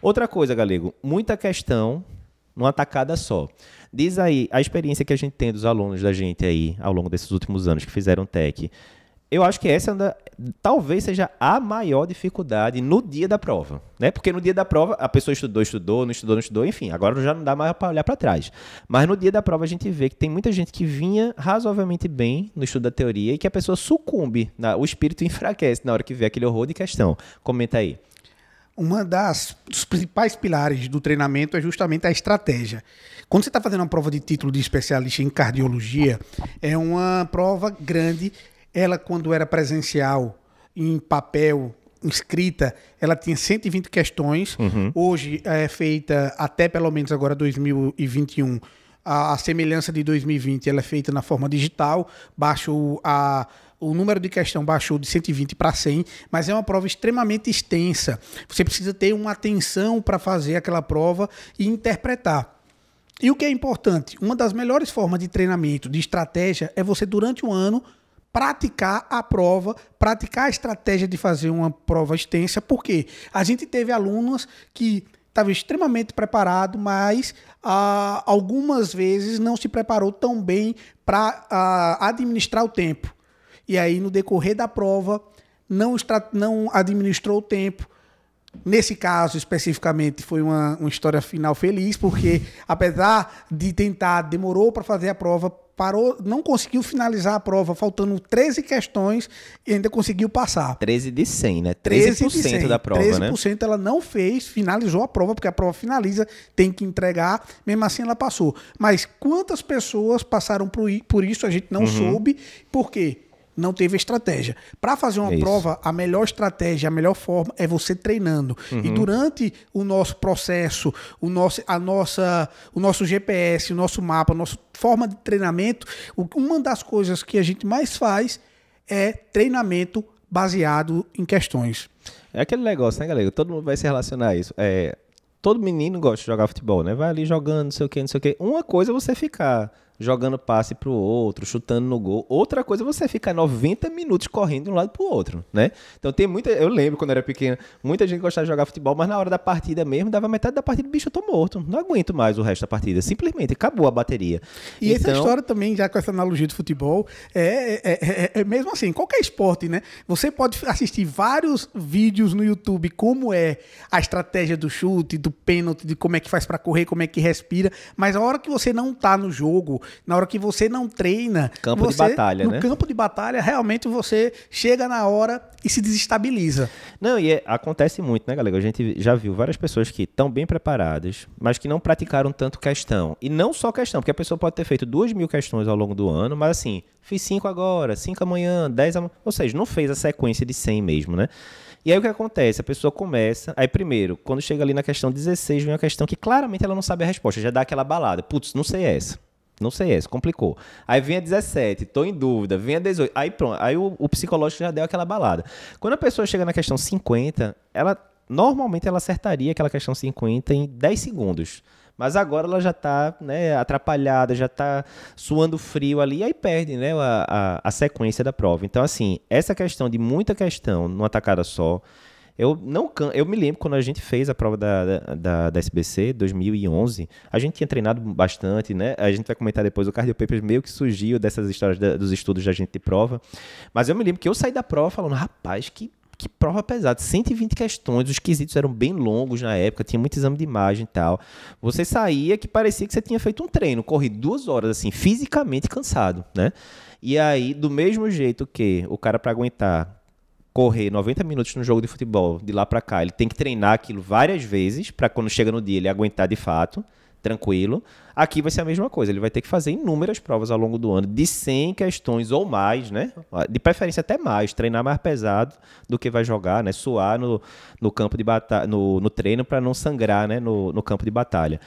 Outra coisa, Galego, muita questão numa tacada só. Diz aí a experiência que a gente tem dos alunos da gente aí ao longo desses últimos anos que fizeram tech. Eu acho que essa anda, talvez seja a maior dificuldade no dia da prova, né? Porque no dia da prova a pessoa estudou, estudou, não estudou, não estudou, enfim, agora já não dá mais para olhar para trás. Mas no dia da prova a gente vê que tem muita gente que vinha razoavelmente bem no estudo da teoria e que a pessoa sucumbe, o espírito enfraquece na hora que vê aquele horror de questão. Comenta aí uma das dos principais pilares do treinamento é justamente a estratégia. Quando você está fazendo uma prova de título de especialista em cardiologia, é uma prova grande. Ela, quando era presencial, em papel, escrita, ela tinha 120 questões. Uhum. Hoje é feita até pelo menos agora 2021. A, a semelhança de 2020, ela é feita na forma digital. Baixo a o número de questão baixou de 120 para 100, mas é uma prova extremamente extensa. Você precisa ter uma atenção para fazer aquela prova e interpretar. E o que é importante? Uma das melhores formas de treinamento, de estratégia, é você, durante um ano, praticar a prova, praticar a estratégia de fazer uma prova extensa, porque a gente teve alunos que estavam extremamente preparados, mas ah, algumas vezes não se preparou tão bem para ah, administrar o tempo e aí no decorrer da prova não, não administrou o tempo. Nesse caso, especificamente, foi uma, uma história final feliz, porque apesar de tentar, demorou para fazer a prova, parou, não conseguiu finalizar a prova, faltando 13 questões e ainda conseguiu passar. 13 de 100, né? 13%, 13 de 100, da prova, 13% né? 13% ela não fez, finalizou a prova, porque a prova finaliza, tem que entregar, mesmo assim ela passou. Mas quantas pessoas passaram por, por isso, a gente não uhum. soube, por quê? Não teve estratégia. Para fazer uma é prova, a melhor estratégia, a melhor forma é você treinando. Uhum. E durante o nosso processo, o nosso, a nossa, o nosso GPS, o nosso mapa, a nossa forma de treinamento, uma das coisas que a gente mais faz é treinamento baseado em questões. É aquele negócio, né, galera? Todo mundo vai se relacionar a isso. É, todo menino gosta de jogar futebol, né? Vai ali jogando, não sei o quê, não sei o quê. Uma coisa é você ficar jogando passe pro outro, chutando no gol. Outra coisa é você ficar 90 minutos correndo de um lado pro outro, né? Então tem muita. Eu lembro quando eu era pequeno, muita gente gostava de jogar futebol, mas na hora da partida mesmo, dava metade da partida, bicho, eu tô morto. Não aguento mais o resto da partida. Simplesmente acabou a bateria. E então... essa história também, já com essa analogia de futebol, é, é, é, é, mesmo assim, qualquer esporte, né? Você pode assistir vários vídeos no YouTube, como é a estratégia do chute, do pênalti, de como é que faz para correr, como é que respira, mas a hora que você não tá no jogo, na hora que você não treina. Campo você, de batalha, no né? No campo de batalha, realmente você chega na hora e se desestabiliza. Não, e é, acontece muito, né, galera? A gente já viu várias pessoas que estão bem preparadas, mas que não praticaram tanto questão. E não só questão, porque a pessoa pode ter feito duas mil questões ao longo do ano, mas assim, fiz cinco agora, cinco amanhã, dez amanhã. Ou seja, não fez a sequência de 100 mesmo, né? E aí o que acontece? A pessoa começa. Aí, primeiro, quando chega ali na questão 16, vem uma questão que claramente ela não sabe a resposta, já dá aquela balada. Putz, não sei essa. Não sei esse, complicou. Aí vem a 17, tô em dúvida, vem a 18. Aí pronto, aí o, o psicológico já deu aquela balada. Quando a pessoa chega na questão 50, ela normalmente ela acertaria aquela questão 50 em 10 segundos. Mas agora ela já está né, atrapalhada, já está suando frio ali, e aí perde né, a, a, a sequência da prova. Então, assim, essa questão de muita questão numa tacada só, eu não eu me lembro quando a gente fez a prova da, da, da SBC 2011, a gente tinha treinado bastante, né? A gente vai comentar depois o Cardio Papers meio que surgiu dessas histórias da, dos estudos da gente de prova. Mas eu me lembro que eu saí da prova falando, rapaz, que que prova pesada, 120 questões, os quesitos eram bem longos na época, tinha muito exame de imagem e tal. Você saía que parecia que você tinha feito um treino, corri duas horas, assim, fisicamente cansado, né? E aí, do mesmo jeito que o cara para aguentar correr 90 minutos no jogo de futebol, de lá para cá, ele tem que treinar aquilo várias vezes para quando chega no dia ele aguentar de fato, tranquilo. Aqui vai ser a mesma coisa, ele vai ter que fazer inúmeras provas ao longo do ano, de 100 questões ou mais, né? De preferência até mais, treinar mais pesado do que vai jogar, né? Suar no, no campo de batalha, no, no treino para não sangrar, né? No, no campo de batalha.